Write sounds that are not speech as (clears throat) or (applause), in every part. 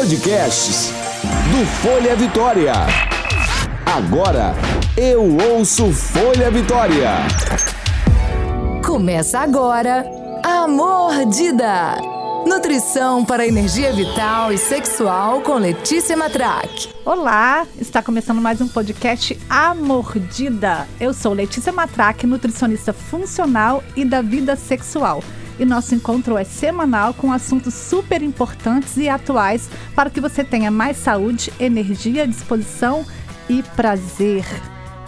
Podcasts do Folha Vitória. Agora eu ouço Folha Vitória. Começa agora a Mordida. Nutrição para energia vital e sexual com Letícia Matraque. Olá, está começando mais um podcast A Mordida. Eu sou Letícia Matraque, nutricionista funcional e da vida sexual. E nosso encontro é semanal com assuntos super importantes e atuais para que você tenha mais saúde, energia, disposição e prazer.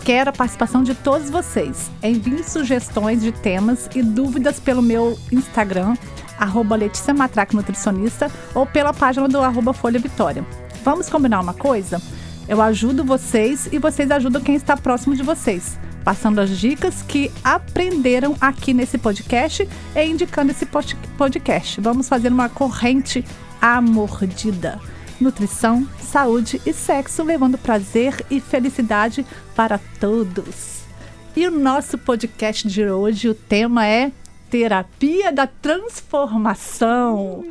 Quero a participação de todos vocês. Envie sugestões de temas e dúvidas pelo meu Instagram, arroba Letícia Nutricionista, ou pela página do arroba Folha Vitória. Vamos combinar uma coisa? Eu ajudo vocês e vocês ajudam quem está próximo de vocês, passando as dicas que aprenderam aqui nesse podcast e indicando esse podcast. Vamos fazer uma corrente à mordida nutrição, saúde e sexo, levando prazer e felicidade para todos. E o nosso podcast de hoje, o tema é Terapia da Transformação.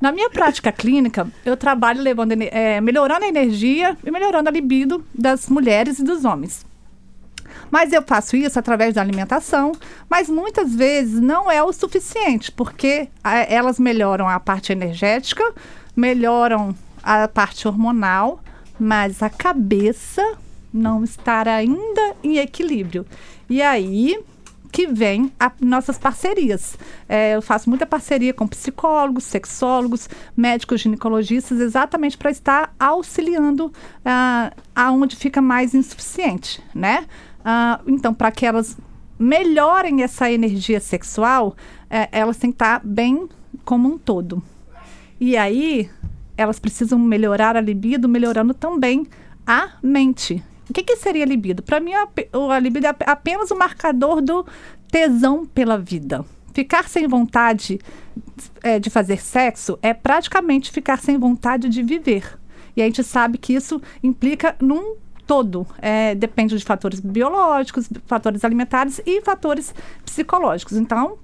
Na minha prática clínica, eu trabalho levando, é, melhorando a energia e melhorando a libido das mulheres e dos homens. Mas eu faço isso através da alimentação, mas muitas vezes não é o suficiente, porque a, elas melhoram a parte energética, melhoram a parte hormonal, mas a cabeça não estar ainda em equilíbrio. E aí que vem a, nossas parcerias. É, eu faço muita parceria com psicólogos, sexólogos, médicos ginecologistas, exatamente para estar auxiliando ah, aonde fica mais insuficiente, né? Ah, então, para que elas melhorem essa energia sexual, é, elas têm que estar bem como um todo. E aí, elas precisam melhorar a libido, melhorando também a mente. O que, que seria libido? Para mim, a, a libido é apenas o marcador do tesão pela vida. Ficar sem vontade é, de fazer sexo é praticamente ficar sem vontade de viver. E a gente sabe que isso implica num todo. É, depende de fatores biológicos, fatores alimentares e fatores psicológicos. Então,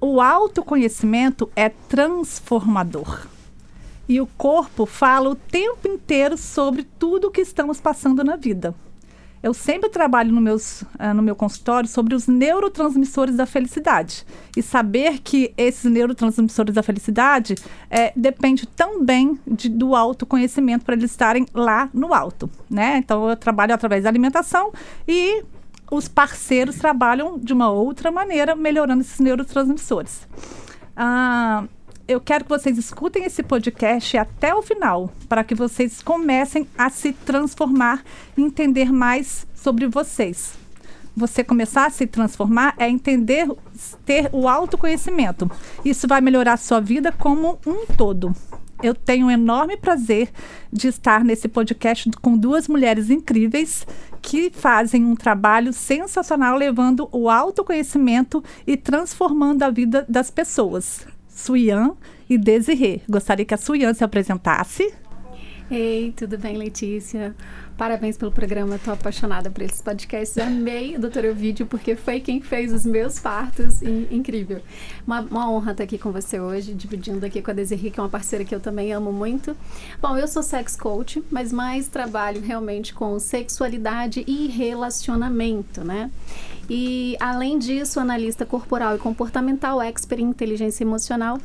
o autoconhecimento é transformador. E o corpo fala o tempo inteiro sobre tudo o que estamos passando na vida. Eu sempre trabalho no, meus, uh, no meu consultório sobre os neurotransmissores da felicidade. E saber que esses neurotransmissores da felicidade é, depende também de, do autoconhecimento para eles estarem lá no alto. Né? Então, eu trabalho através da alimentação e os parceiros trabalham de uma outra maneira, melhorando esses neurotransmissores. Ah, eu quero que vocês escutem esse podcast até o final, para que vocês comecem a se transformar e entender mais sobre vocês. Você começar a se transformar é entender, ter o autoconhecimento. Isso vai melhorar a sua vida como um todo. Eu tenho um enorme prazer de estar nesse podcast com duas mulheres incríveis que fazem um trabalho sensacional levando o autoconhecimento e transformando a vida das pessoas. Suyan e Desirê. Gostaria que a Suyan se apresentasse. Ei, tudo bem, Letícia? Parabéns pelo programa, tô apaixonada por esses podcasts. Amei o Doutor Ovídio, porque foi quem fez os meus partos. E, incrível. Uma, uma, honra estar aqui com você hoje, dividindo aqui com a Desirri, que é uma parceira que eu também amo muito. Bom, eu sou sex coach, mas mais trabalho realmente com sexualidade e relacionamento, né? E, além disso, analista corporal e comportamental, expert em inteligência emocional.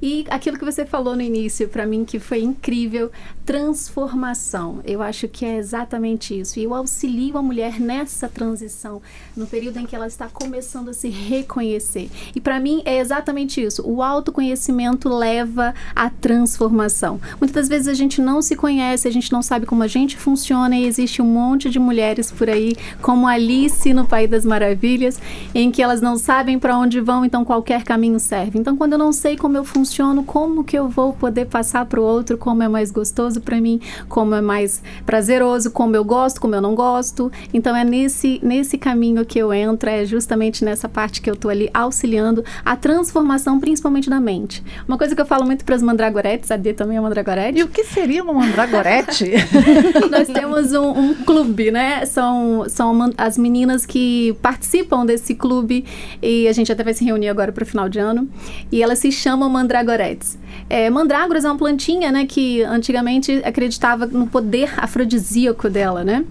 E aquilo que você falou no início, para mim, que foi incrível, transformação. Eu acho que é exatamente isso. E eu auxilio a mulher nessa transição, no período em que ela está começando a se reconhecer. E para mim é exatamente isso. O autoconhecimento leva à transformação. Muitas das vezes a gente não se conhece, a gente não sabe como a gente funciona e existe um monte de mulheres por aí, como Alice no País das Maravilhas em que elas não sabem para onde vão, então qualquer caminho serve. Então, quando eu não sei como eu funciono, como que eu vou poder passar para o outro, como é mais gostoso para mim, como é mais prazeroso, como eu gosto, como eu não gosto. Então, é nesse, nesse caminho que eu entro, é justamente nessa parte que eu estou ali auxiliando a transformação, principalmente da mente. Uma coisa que eu falo muito para as mandragoretes, a D também é mandragorete. E o que seria uma mandragorete? (laughs) Nós temos um, um, clube, né? São, são as meninas que participam desse clube e a gente até vai se reunir agora para o final de ano. E ela se chama Mandragoretes. É, mandrágoras é uma plantinha, né, que antigamente acreditava no poder afrodisíaco dela, né?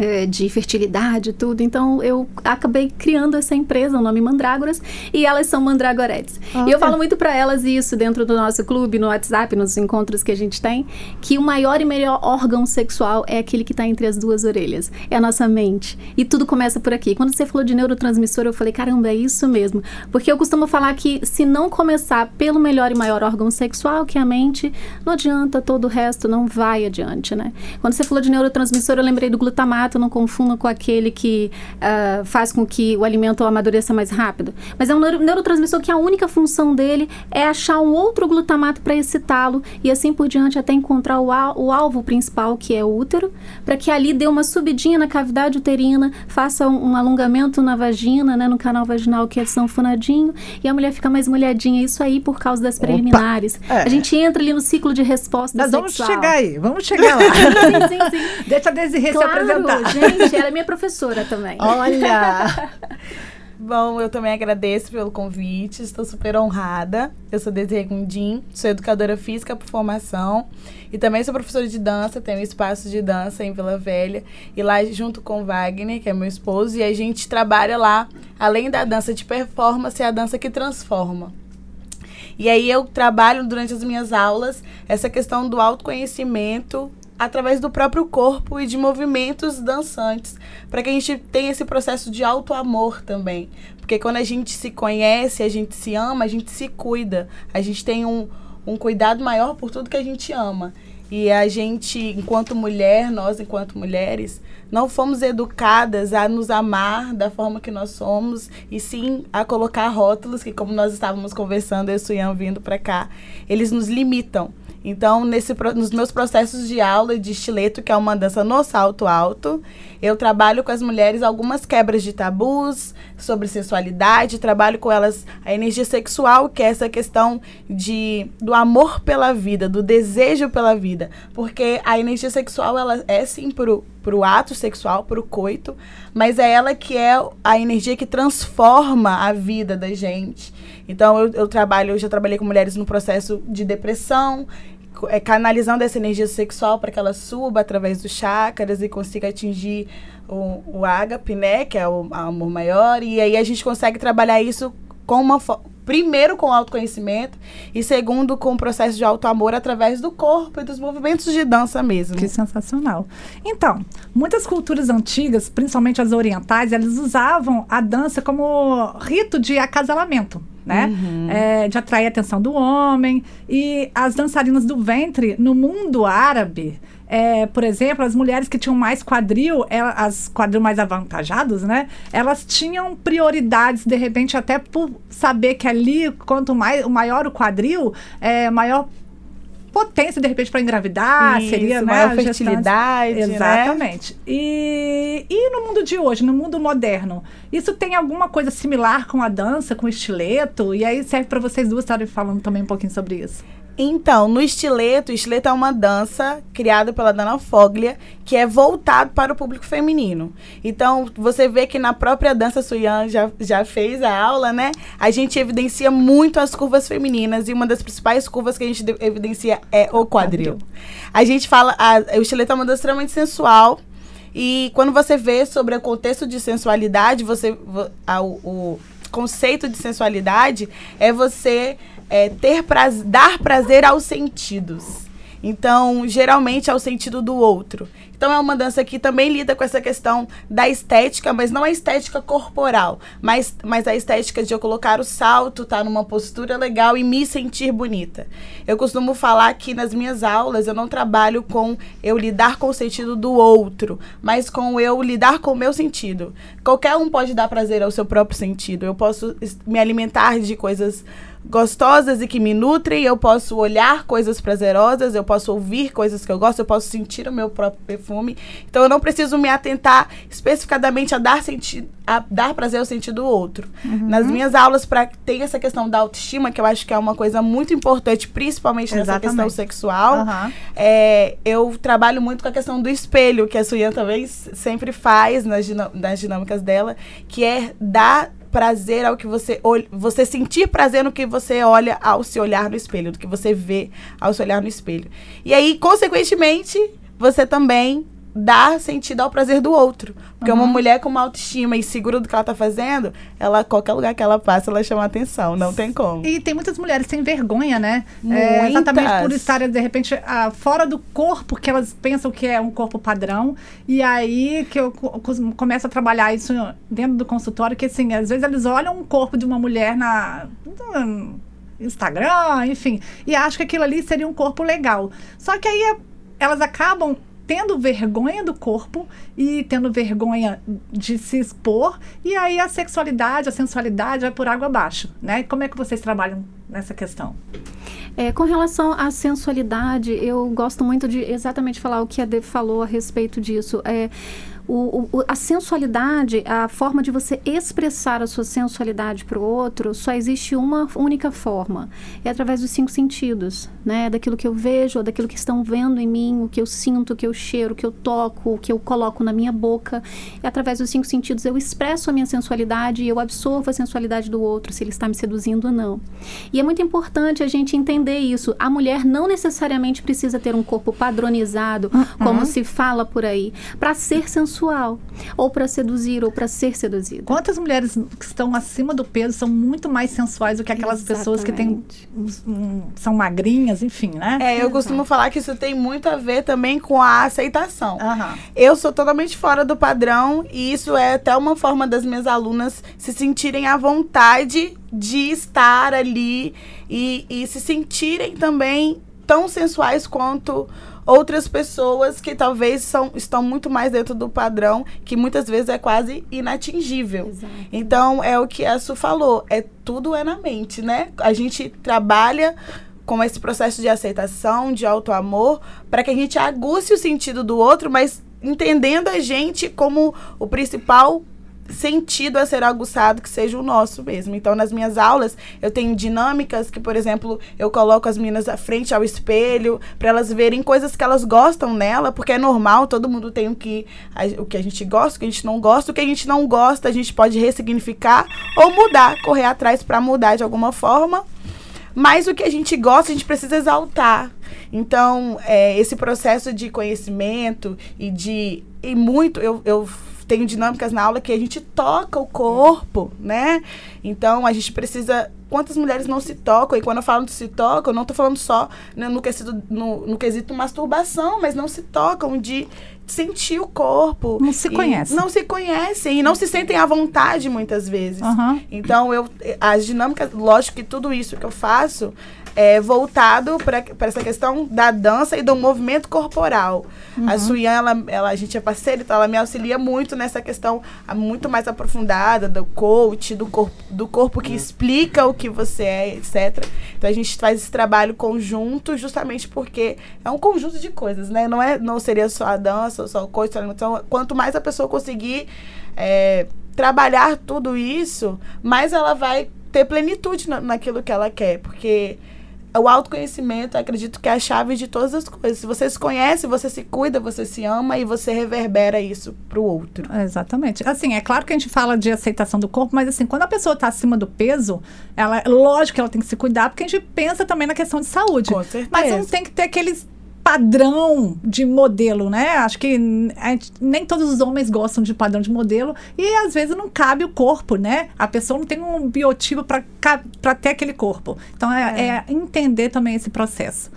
É, de fertilidade e tudo. Então eu acabei criando essa empresa, o nome Mandrágoras, e elas são mandragoretes. E eu falo muito para elas isso dentro do nosso clube, no WhatsApp, nos encontros que a gente tem, que o maior e melhor órgão sexual é aquele que está entre as duas orelhas, é a nossa mente. E tudo começa por aqui. Quando você falou de neurotransmissor, eu falei, caramba, é isso mesmo. Porque eu costumo falar que se não começar pelo melhor e maior órgão sexual, que é a mente, não adianta, todo o resto não vai adiante, né? Quando você falou de neurotransmissor, eu lembrei do glutamato não confunda com aquele que uh, faz com que o alimento amadureça mais rápido. Mas é um neuro neurotransmissor que a única função dele é achar um outro glutamato para excitá-lo e assim por diante até encontrar o, al o alvo principal, que é o útero, para que ali dê uma subidinha na cavidade uterina, faça um, um alongamento na vagina, né, no canal vaginal que é sanfonadinho, e a mulher fica mais molhadinha. Isso aí por causa das preliminares. É. A gente entra ali no ciclo de resposta Nós sexual. vamos chegar aí, vamos (laughs) chegar lá. sim, sim, sim. Deixa a Desirê claro, se apresentar. Gente, ela é minha professora também. Olha! (laughs) Bom, eu também agradeço pelo convite, estou super honrada. Eu sou Desirê Gundim, sou educadora física por formação e também sou professora de dança, tenho um espaço de dança em Vila Velha e lá junto com o Wagner, que é meu esposo, e a gente trabalha lá, além da dança de performance, é a dança que transforma. E aí eu trabalho durante as minhas aulas essa questão do autoconhecimento através do próprio corpo e de movimentos dançantes, para que a gente tenha esse processo de auto-amor também. Porque quando a gente se conhece, a gente se ama, a gente se cuida, a gente tem um, um cuidado maior por tudo que a gente ama. E a gente, enquanto mulher, nós, enquanto mulheres, não fomos educadas a nos amar da forma que nós somos e sim a colocar rótulos que, como nós estávamos conversando, eu e o Suyan vindo para cá, eles nos limitam. Então, nesse, nos meus processos de aula de estileto, que é uma dança no salto alto, eu trabalho com as mulheres algumas quebras de tabus sobre sensualidade, trabalho com elas a energia sexual, que é essa questão de, do amor pela vida, do desejo pela vida. Porque a energia sexual, ela é sim pro, pro ato sexual, pro coito, mas é ela que é a energia que transforma a vida da gente. Então, eu, eu trabalho, eu já trabalhei com mulheres no processo de depressão, é, canalizando essa energia sexual para que ela suba através dos chakras e consiga atingir o, o ágape, né, que é o, amor maior. E aí a gente consegue trabalhar isso com uma primeiro com autoconhecimento e segundo com o processo de auto-amor através do corpo e dos movimentos de dança mesmo. Que sensacional. Então, muitas culturas antigas, principalmente as orientais, elas usavam a dança como rito de acasalamento né? Uhum. É, de atrair a atenção do homem. E as dançarinas do ventre, no mundo árabe, é, por exemplo, as mulheres que tinham mais quadril, as quadril mais avantajados, né? Elas tinham prioridades, de repente, até por saber que ali, quanto mais, o maior o quadril, é, maior potência, de repente, para engravidar, Isso, seria, né? Maior fertilidade, né? Exatamente. Né? E, e no mundo de hoje, no mundo moderno, isso tem alguma coisa similar com a dança, com o estileto? E aí serve para vocês duas estarem falando também um pouquinho sobre isso. Então, no estileto, o estileto é uma dança criada pela Dana Foglia, que é voltado para o público feminino. Então, você vê que na própria dança, Suyan já, já fez a aula, né? A gente evidencia muito as curvas femininas e uma das principais curvas que a gente evidencia é o quadril. A gente fala, a, o estileto é uma dança extremamente sensual. E quando você vê sobre o contexto de sensualidade, você a, o, o conceito de sensualidade é você é, ter prazer, dar prazer aos sentidos. Então, geralmente é o sentido do outro. Então, é uma dança que também lida com essa questão da estética, mas não a estética corporal, mas, mas a estética de eu colocar o salto, estar tá numa postura legal e me sentir bonita. Eu costumo falar que nas minhas aulas eu não trabalho com eu lidar com o sentido do outro, mas com eu lidar com o meu sentido. Qualquer um pode dar prazer ao seu próprio sentido. Eu posso me alimentar de coisas gostosas e que me nutrem, eu posso olhar coisas prazerosas, eu posso ouvir coisas que eu gosto, eu posso sentir o meu próprio perfume. Então eu não preciso me atentar especificadamente a dar a dar prazer ao sentido do outro. Uhum. Nas minhas aulas, para ter essa questão da autoestima, que eu acho que é uma coisa muito importante, principalmente nessa Exatamente. questão sexual, Aham. é, eu trabalho muito com a questão do espelho, que a Suyan também sempre faz nas, nas dinâmicas dela, que é dar prazer ao que você ol- você sentir prazer no que você olha ao se olhar no espelho, do que você vê ao se olhar no espelho. E aí, consequentemente, você também dá sentido ao prazer do outro. Porque uma mulher com uma autoestima e segura do que ela tá fazendo, ela, qualquer lugar que ela passa, ela chama atenção. Não tem como. E tem muitas mulheres sem vergonha, né? É, exatamente por estarem, de repente, ah, fora do corpo que elas pensam que é um corpo padrão. E aí que eu começo a trabalhar isso dentro do consultório, que assim, às vezes eles olham um corpo de uma mulher na. no Instagram, enfim, e acham que aquilo ali seria um corpo legal. Só que aí elas acabam tendo vergonha do corpo e tendo vergonha de se expor, e aí a sexualidade, a sensualidade vai por água abaixo, né? Como é que vocês trabalham nessa questão? É, com relação à sensualidade, eu gosto muito de exatamente falar o que a Deb falou a respeito disso. É, o, o- a sensualidade, a forma de você expressar a sua sensualidade para o outro, só existe uma única forma. É através dos cinco sentidos, né? Daquilo que eu vejo, daquilo que estão vendo em mim, o que eu sinto, o que eu cheiro, o que eu toco, o que eu coloco na minha boca. E através dos cinco sentidos eu expresso a minha sensualidade e eu absorvo a sensualidade do outro, se ele está me seduzindo ou não. E é muito importante a gente entender isso. A mulher não necessariamente precisa ter um corpo padronizado, como se fala por aí, para ser sensual, ou para seduzir, ou para ser seduzida. Quantas mulheres que estão acima do peso são muito mais sensuais do que aquelas pessoas que têm Exatamente. um- são magrinhas, enfim, né? É, eu costumo falar que isso tem muito a ver também com a aceitação. Aham. Eu sou totalmente fora do padrão e isso é até uma forma das minhas alunas se sentirem à vontade de estar ali e, e se sentirem também tão sensuais quanto outras pessoas que talvez são, estão muito mais dentro do padrão, que muitas vezes é quase inatingível. Exato. Então, é o que a Su falou, é tudo é na mente, né? A gente trabalha com esse processo de aceitação, de autoamor, para que a gente aguce o sentido do outro, mas entendendo a gente como o principal sentido a ser aguçado que seja o nosso mesmo. Então, nas minhas aulas, eu tenho dinâmicas que, por exemplo, eu coloco as meninas à frente ao espelho para elas verem coisas que elas gostam nela, porque é normal, todo mundo tem o que a, o que a gente gosta, o que a gente não gosta, o que a gente não gosta, a gente pode ressignificar ou mudar, correr atrás para mudar de alguma forma. Mas o que a gente gosta, a gente precisa exaltar. Então, é, esse processo de conhecimento e de. E muito, eu, eu tenho dinâmicas na aula que a gente toca o corpo, né? Então, a gente precisa. Quantas mulheres não se tocam? E quando eu falo de se tocam, eu não tô falando só né, no, quesito, no, no quesito masturbação, mas não se tocam de sentir o corpo. Não se conhecem. Não se conhecem e não se sentem à vontade muitas vezes. Aham. Então, eu, as dinâmicas, lógico que tudo isso que eu faço é voltado para essa questão da dança e do movimento corporal. A Suyan, ela, ela, a gente é parceira, então ela me auxilia muito nessa questão muito mais aprofundada do coach, do corpo, do corpo que explica o que você é, etc. Então, a gente faz esse trabalho conjunto justamente porque é um conjunto de coisas, né? Não, é, não seria só a dança, ou só o coach, só a alimentação. Quanto mais a pessoa conseguir é, trabalhar tudo isso, mais ela vai ter plenitude na, naquilo que ela quer. Porque o autoconhecimento, acredito que é a chave de todas as coisas. Se você se conhece, você se cuida, você se ama e você reverbera isso pro outro. Exatamente. Assim, é claro que a gente fala de aceitação do corpo, mas assim, quando a pessoa está acima do peso, ela, lógico que ela tem que se cuidar, porque a gente pensa também na questão de saúde. Com certeza. Mas não tem que ter aqueles padrão de modelo, né? Acho que gente- nem todos os homens gostam de padrão de modelo e às vezes não cabe o corpo, né? A pessoa não tem um biotipo para ter aquele corpo. Então é, é entender também esse processo.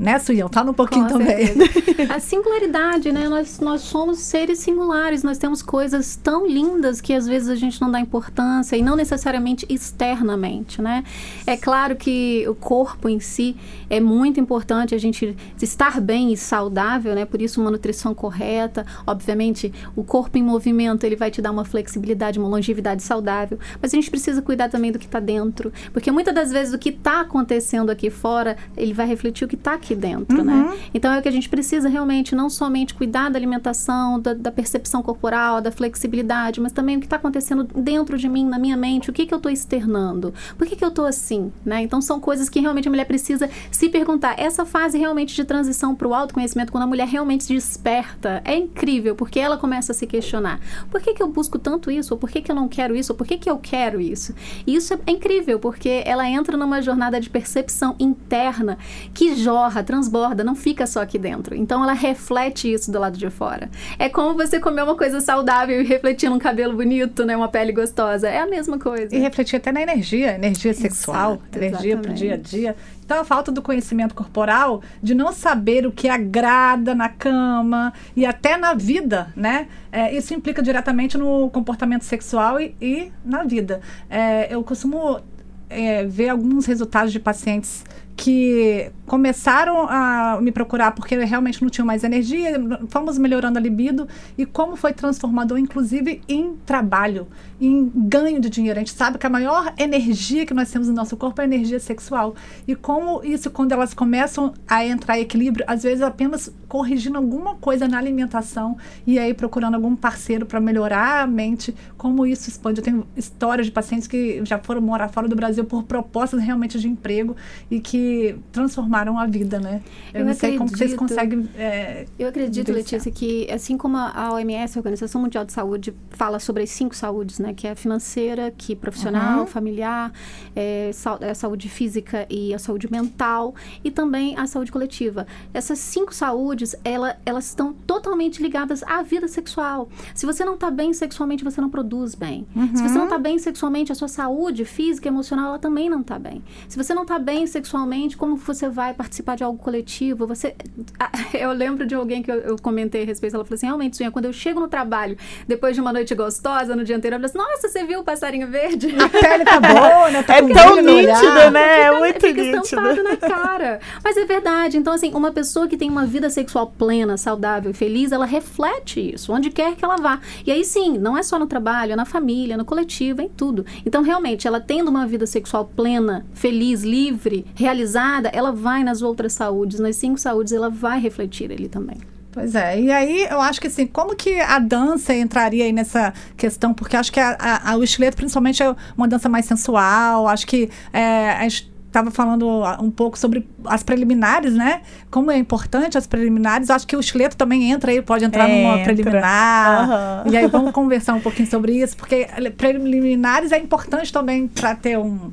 Né, Suião? Fala um pouquinho Com também. certeza. (laughs) A singularidade, né? Nós, nós somos seres singulares, nós temos coisas tão lindas que às vezes a gente não dá importância e não necessariamente externamente, né? É claro que o corpo em si é muito importante a gente estar bem e saudável, né? Por isso uma nutrição correta, obviamente o corpo em movimento ele vai te dar uma flexibilidade, uma longevidade saudável, mas a gente precisa cuidar também do que está dentro, porque muitas das vezes o que está acontecendo aqui fora ele vai refletir o que está aqui aqui dentro, né? Uhum. Então é o que a gente precisa realmente, não somente cuidar da alimentação, da, da percepção corporal, da flexibilidade, mas também o que está acontecendo dentro de mim, na minha mente, o que, que eu estou externando, por que, que eu estou assim, né? Então são coisas que realmente a mulher precisa se perguntar. Essa fase realmente de transição para o autoconhecimento, quando a mulher realmente se desperta, é incrível, porque ela começa a se questionar. Por que, que eu busco tanto isso? Ou por que, que eu não quero isso? Ou por que, que eu quero isso? E isso é incrível, porque ela entra numa jornada de percepção interna que jorra, transborda, não fica só aqui dentro. Então ela reflete isso do lado de fora. É como você comer uma coisa saudável e refletir num cabelo bonito, né? Uma pele gostosa. É a mesma coisa. E refletir até na energia, energia sexual, Exato, energia para o dia a dia. Então, a falta do conhecimento corporal, de não saber o que agrada na cama e até na vida, né? É, isso implica diretamente no comportamento sexual e, e na vida. É, eu costumo é, ver alguns resultados de pacientes que começaram a me procurar porque realmente não tinham mais energia, fomos melhorando a libido e como foi transformador, inclusive, em trabalho, em ganho de dinheiro. A gente sabe que a maior energia que nós temos no nosso corpo é a energia sexual. E como isso, quando elas começam a entrar em equilíbrio, às vezes apenas corrigindo alguma coisa na alimentação e aí procurando algum parceiro para melhorar a mente, como isso expande. Eu tenho histórias de pacientes que já foram morar fora do Brasil por propostas realmente de emprego e que transformaram a vida, né? Eu, Eu não sei como que vocês acredito. conseguem. é, Eu acredito. Letícia, que assim como a OMS, a Organização Mundial de Saúde, fala sobre as cinco saúdes, né? Que é a financeira, que é profissional, Uhum. familiar, é, é a saúde física e a saúde mental, e também a saúde coletiva. Essas cinco saúdes, ela, elas estão totalmente ligadas à vida sexual. Se você não está bem sexualmente, você não produz bem. Se você não está bem sexualmente, a sua saúde física e emocional, ela também não está bem. Se você não está bem sexualmente, como você vai participar de algo coletivo? Você... Ah, (laughs) Eu lembro de alguém que eu, eu comentei a respeito, ela falou assim, realmente, Sonha, quando eu chego no trabalho, depois de uma noite gostosa, no dia anterior, eu falo assim, nossa, você viu o passarinho verde? A pele tá boa, (laughs) né? Tá É tão nítido, né? É muito fica nítido. estampado na cara. Mas é verdade. Então, assim, uma pessoa que tem uma vida sexual plena, saudável e feliz, ela reflete isso, onde quer que ela vá. E aí, sim, não é só no trabalho, é na família, no coletivo, é em tudo. Então, realmente, ela tendo uma vida sexual plena, feliz, livre, realizada, ela vai nas outras saúdes, nas cinco saúdes, ela vai refletir ali também. Pois é, e aí eu acho que assim, como que a dança entraria aí nessa questão? Porque acho que a, a- a- o estileto, principalmente, é uma dança mais sensual, acho que é, a gente estava falando um pouco sobre as preliminares, né? Como é importante as preliminares, acho que o estileto também entra aí, pode entrar numa preliminar. Aham. E aí vamos conversar um pouquinho sobre isso, porque preliminares é importante também para ter um, uma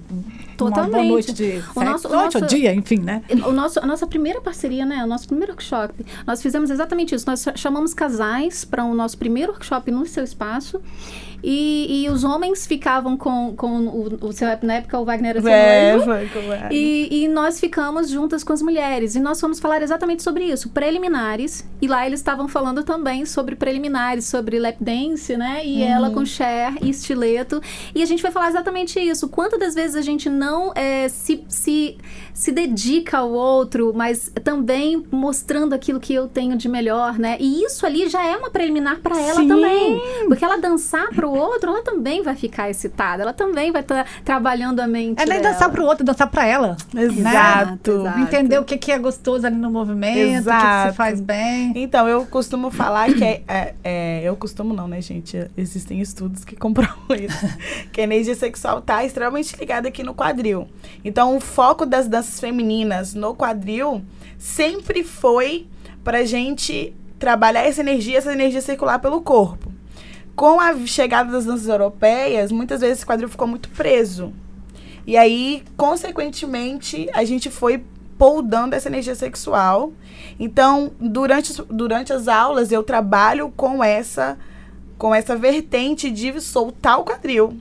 boa Totalmente. noite de O nosso- noite ou nosso- dia, enfim, né? O nosso, a nossa primeira parceria, né? O nosso primeiro workshop, nós fizemos exatamente isso. Nós chamamos casais para o nosso primeiro workshop no seu espaço. E, e os homens ficavam com, com o, o seu, na época o Wagner era seu É, noivo. é. E, e nós ficamos juntas com as mulheres. E nós fomos falar exatamente sobre isso, preliminares. E lá eles estavam falando também sobre preliminares, sobre lap dance, né? E ela com Cher e estileto. E a gente foi falar exatamente isso. Quantas das vezes a gente não eh, se, se, se dedica ao outro, mas também mostrando aquilo que eu tenho de melhor, né? E isso ali já é uma preliminar para ela Sim. também. Porque ela dançar pro outro, ela também vai ficar excitada. Ela também vai estar trabalhando a mente É nem dela. dançar pro outro, dançar pra ela. Exato. Exato. Entender o que, que é gostoso ali no movimento, o que, que Exato. se faz bem. Então, eu costumo falar que é, é- é- Eu costumo não, né, gente? Existem estudos que comprovam isso. (laughs) que a energia sexual tá extremamente ligada aqui no quadril. Então, o foco das danças femininas no quadril sempre foi pra gente trabalhar essa energia, essa energia circular pelo corpo. Com a chegada das danças europeias, muitas vezes esse quadril ficou muito preso. E aí, consequentemente, a gente foi poldando essa energia sexual. Então, durante, durante as aulas, eu trabalho com essa com essa vertente de soltar o quadril.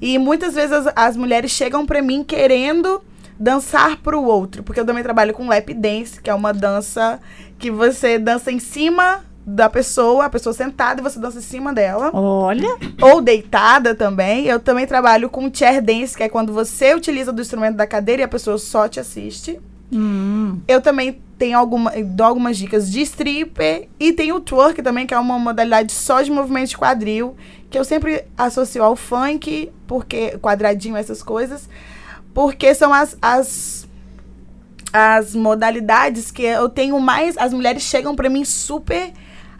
E muitas vezes as, as mulheres chegam pra mim querendo dançar pro outro, porque eu também trabalho com lap dance, que é uma dança que você dança em cima da pessoa, a pessoa sentada e você dança em cima dela Olha, ou deitada também. Eu também trabalho com chair dance, que é quando você utiliza do instrumento da cadeira e a pessoa só te assiste. hum, Eu também tenho alguma, dou algumas dicas de stripper e tem o twerk também, que é uma modalidade só de movimento de quadril, que eu sempre associo ao funk, porque quadradinho essas coisas, porque são as, as as modalidades que eu tenho mais. As mulheres chegam para mim super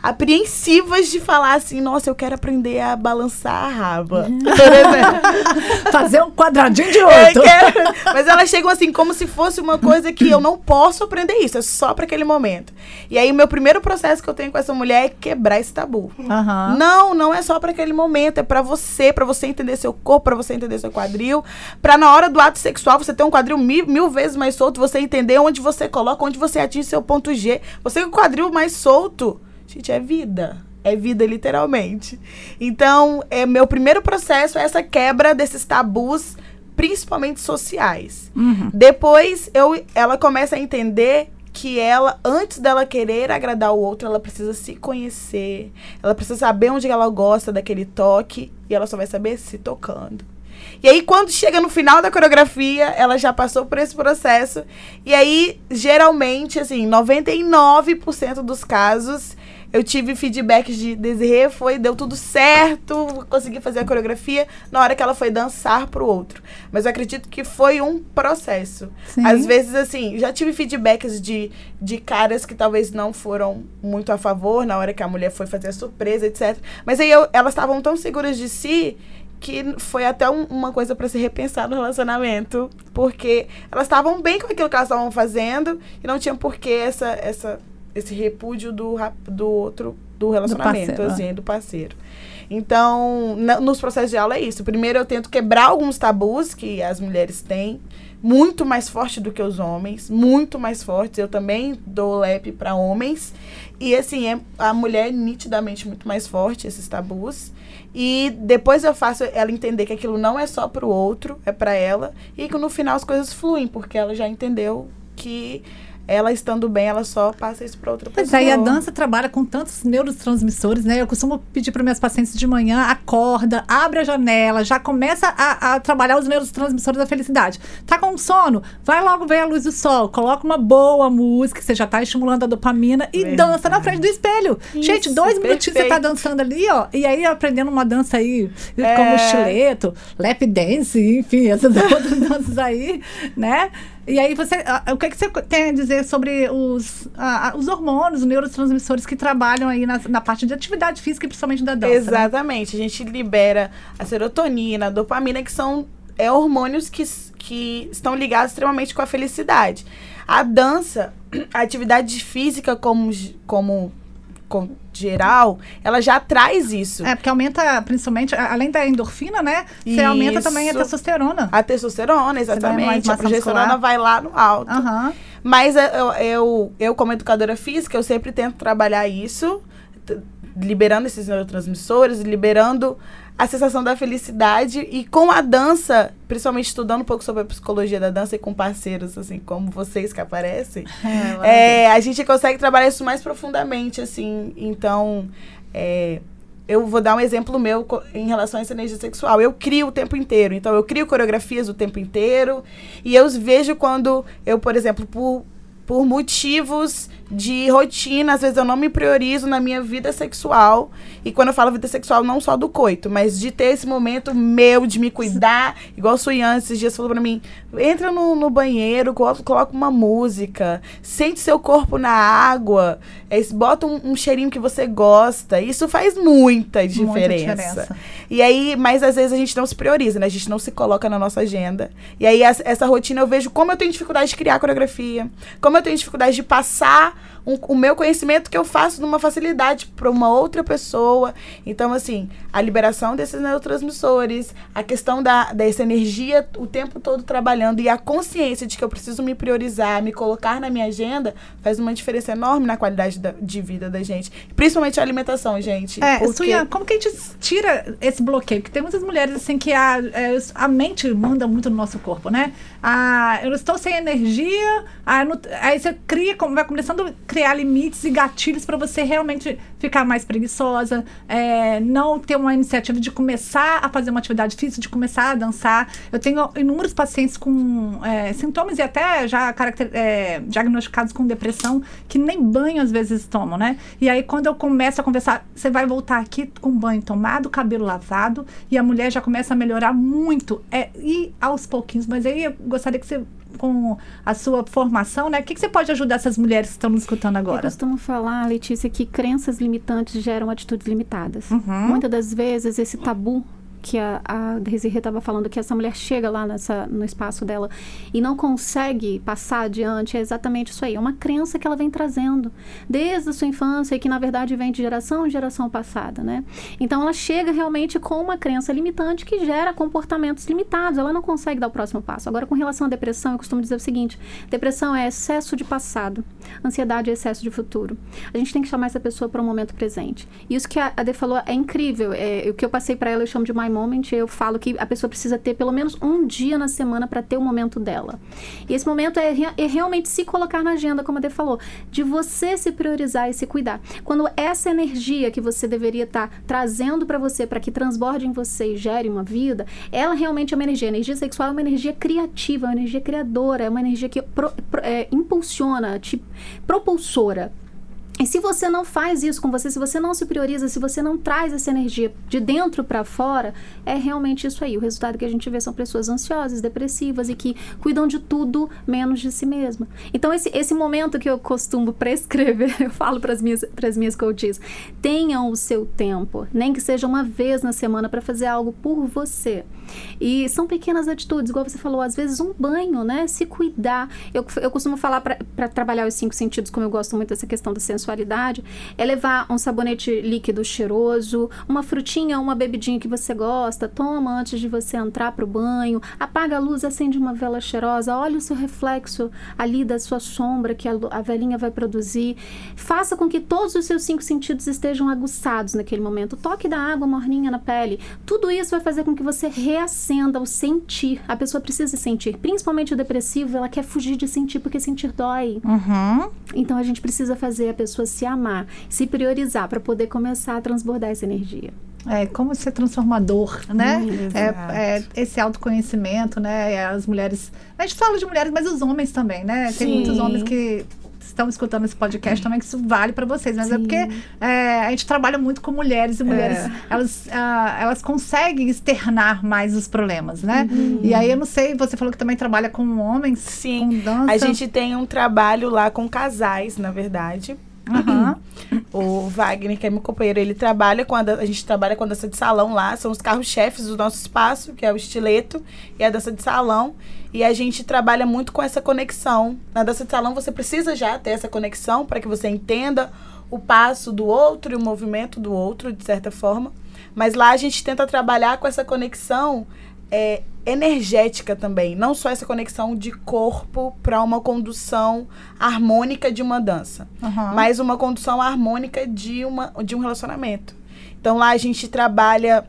apreensivas de falar assim, nossa, eu quero aprender a balançar a raba. Uhum. (laughs) (laughs) Fazer um quadradinho de (laughs) oito. quero- Mas elas chegam assim, como se fosse uma coisa que eu não posso aprender isso, é só para aquele momento. E aí, o meu primeiro processo que eu tenho com essa mulher é quebrar esse tabu. Aham. Não, não é só para aquele momento, é para você, para você entender seu corpo, para você entender seu quadril, para na hora do ato sexual você ter um quadril mil, mil vezes mais solto, você entender onde você coloca, onde você atinge seu ponto G. Você com o quadril mais solto, gente, é vida. É vida, literalmente. Então, é, meu primeiro processo é essa quebra desses tabus, principalmente sociais. Depois, eu, ela começa a entender que ela, antes dela querer agradar o outro, ela precisa se conhecer. Ela precisa saber onde ela gosta daquele toque. E ela só vai saber se tocando. E aí, quando chega no final da coreografia, ela já passou por esse processo. E aí, geralmente, assim, 99% dos casos, eu tive feedbacks de Desirê, foi, deu tudo certo, consegui fazer a coreografia na hora que ela foi dançar pro outro. Mas eu acredito que foi um processo. Sim. Às vezes, assim, já tive feedbacks de, de caras que talvez não foram muito a favor na hora que a mulher foi fazer a surpresa, etc. Mas aí eu- elas estavam tão seguras de si que foi até um- uma coisa para se repensar no relacionamento. Porque elas estavam bem com aquilo que elas estavam fazendo e não tinha por que essa, essa, esse repúdio do, do outro, do relacionamento, parceiro, assim, do parceiro. Então, na- nos processos de aula é isso. Primeiro eu tento quebrar alguns tabus que as mulheres têm, muito mais forte do que os homens, muito mais fortes. Eu também dou lep para homens. E assim, é a mulher é nitidamente muito mais forte esses tabus. E depois eu faço ela entender que aquilo não é só pro outro, é para ela, e que no final as coisas fluem, porque ela já entendeu que ela estando bem, ela só passa isso para outra Pois pessoa. é, e a dança trabalha com tantos neurotransmissores, né? Eu costumo pedir para minhas pacientes de manhã, acorda, abre a janela, já começa a, a trabalhar os neurotransmissores da felicidade. Tá com sono? Vai logo ver a luz do sol, coloca uma boa música, você já tá estimulando a dopamina e Verdade. dança na frente do espelho. Gente, Isso, dois minutinhos você tá dançando ali, ó, e aí aprendendo uma dança aí, É. como estileto, lap dance, enfim, essas (laughs) outras danças aí, né? E aí você, ah, o que, que você tem a dizer sobre os, ah, ah, os hormônios, os neurotransmissores que trabalham aí na, na parte de atividade física e principalmente da dança? né? Exatamente. A gente libera a serotonina, a dopamina, que são é, hormônios que, que estão ligados extremamente com a felicidade. A dança, (clears throat) a atividade física como, como, como geral, ela já traz isso. É, porque aumenta, principalmente, além da endorfina, né? Você aumenta também a Isso. testerona. A testosterona, exatamente. A progesterona muscular. vai lá no alto. Aham. Mas eu, eu, eu, como educadora física, eu sempre tento trabalhar isso, liberando esses neurotransmissores, liberando a sensação da felicidade. E com a dança, principalmente estudando um pouco sobre a psicologia da dança e com parceiros, assim, como vocês que aparecem, (laughs) é, a gente consegue trabalhar isso mais profundamente, assim. Então, é, eu vou dar um exemplo meu em relação a essa energia sexual. Eu crio o tempo inteiro. Então, eu crio coreografias o tempo inteiro. E eu vejo quando eu, por exemplo, por, por motivos de rotina, às vezes eu não me priorizo na minha vida sexual. E quando eu falo vida sexual, não só do coito, mas de ter esse momento meu, de me cuidar. Igual o Suyan esses dias falou pra mim: entra no, no banheiro, coloca, coloca uma música, sente seu corpo na água, é, bota um, um cheirinho que você gosta. Isso faz muita diferença. diferença. E aí, mas às vezes a gente não se prioriza, né? A gente não se coloca na nossa agenda. E aí, essa rotina eu vejo como eu tenho dificuldade de criar coreografia, como eu tenho dificuldade de passar um- o meu conhecimento que eu faço numa facilidade para uma outra pessoa. Então, assim, a liberação desses neurotransmissores, a questão da, dessa energia o tempo todo trabalhando e a consciência de que eu preciso me priorizar, me colocar na minha agenda, faz uma diferença enorme na qualidade da- de vida da gente. Principalmente a alimentação, gente. É, porque... Suyan, como que a gente tira esse bloqueio? Porque tem muitas mulheres assim que a, é, a mente manda muito no nosso corpo, né? Ah, eu estou sem energia, ah, não- aí você cria, como- vai começando criar limites e gatilhos para você realmente ficar mais preguiçosa, é, não ter uma iniciativa de começar a fazer uma atividade física, de começar a dançar. Eu tenho inúmeros pacientes com é, sintomas e até já caracter, é, diagnosticados com depressão que nem banho às vezes tomam, né? E aí quando eu começo a conversar, você vai voltar aqui com banho tomado, cabelo lavado e a mulher já começa a melhorar muito. É, e aos pouquinhos, mas aí eu gostaria que você com a sua formação, né? O que, que você pode ajudar essas mulheres que estão nos escutando Eu agora? costumo falar, Letícia, que crenças limitantes geram atitudes limitadas. Uhum. Muitas das vezes esse tabu que a, a Desirê estava falando, que essa mulher chega lá nessa, no espaço dela e não consegue passar adiante, é exatamente isso aí. É uma crença que ela vem trazendo desde a sua infância e que, na verdade, vem de geração em geração passada, né? Então, ela chega realmente com uma crença limitante que gera comportamentos limitados. Ela não consegue dar o próximo passo. Agora, com relação à depressão, eu costumo dizer o seguinte: depressão é excesso de passado, ansiedade é excesso de futuro. A gente tem que chamar essa pessoa para o momento presente. Isso que a Ade falou é incrível. É, o que eu passei para ela, eu chamo de my moment. Eu falo que a pessoa precisa ter pelo menos um dia na semana para ter o momento dela. E esse momento é, é realmente se colocar na agenda, como a Ade falou, de você se priorizar e se cuidar. Quando essa energia que você deveria estar trazendo para você, para que transborde em você e gere uma vida, ela realmente é uma energia. A energia sexual é uma energia criativa, é uma energia criadora, é uma energia que pro- pro- é, impulsiona, te, propulsora. E se você não faz isso com você, se você não se prioriza, se você não traz essa energia de dentro para fora, é realmente isso aí. O resultado que a gente vê são pessoas ansiosas, depressivas e que cuidam de tudo menos de si mesma. Então, esse, esse momento que eu costumo (laughs) prescrever, eu falo para as minhas, minhas coaches, tenham o seu tempo, nem que seja uma vez na semana para fazer algo por você. E são pequenas atitudes, igual você falou, às vezes um banho, né? Se cuidar. Eu, eu costumo falar para trabalhar os cinco sentidos, como eu gosto muito dessa questão da sensualidade, é levar um sabonete líquido cheiroso, uma frutinha, uma bebidinha que você gosta, toma antes de você entrar pro banho, apaga a luz, acende uma vela cheirosa, olha o seu reflexo ali da sua sombra que a, a velinha vai produzir. Faça com que todos os seus cinco sentidos estejam aguçados naquele momento. Toque da água morninha na pele. Tudo isso vai fazer com que você reacenda o sentir. A pessoa precisa sentir, principalmente o depressivo, ela quer fugir de sentir porque sentir dói. Uhum. Então a gente precisa fazer a pessoa se amar, se priorizar para poder começar a transbordar essa energia. É, como ser transformador, né? Hum, É, é, esse autoconhecimento, né? É, As mulheres. A gente fala de mulheres, mas os homens também, né? Tem Sim. muitos homens que estão escutando esse podcast também, que isso vale para vocês. Mas é Sim. porque é, a gente trabalha muito com mulheres e mulheres, É. elas, ah, elas conseguem externar mais os problemas, né? Uhum. E aí eu não sei, você falou que também trabalha com homens, Sim. com dança. A gente tem um trabalho lá com casais, na verdade. Aham. O Wagner, que é meu companheiro, ele trabalha com a, a gente trabalha com a dança de salão lá, são os carros-chefes do nosso espaço, que é o estileto e a dança de salão. E a gente trabalha muito com essa conexão. Na dança de salão você precisa já ter essa conexão para que você entenda o passo do outro e o movimento do outro, de certa forma. Mas lá a gente tenta trabalhar com essa conexão é, energética também, não só essa conexão de corpo para uma condução harmônica de uma dança aham. mas uma condução harmônica de, uma, de um relacionamento. Então lá a gente trabalha,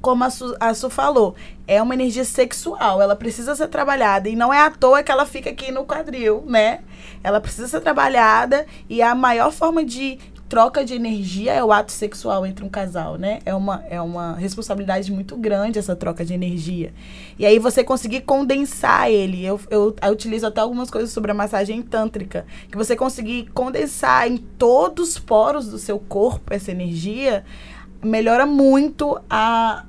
como a Su, a Su falou, é uma energia sexual, ela precisa ser trabalhada. E não é à toa que ela fica aqui no quadril, né? Ela precisa ser trabalhada e a maior forma de troca de energia é o ato sexual entre um casal, né? É uma, é uma responsabilidade muito grande essa troca de energia. E aí você conseguir condensar ele. Eu, eu, eu utilizo até algumas coisas sobre a massagem tântrica. Que você conseguir condensar em todos os poros do seu corpo essa energia, melhora muito a,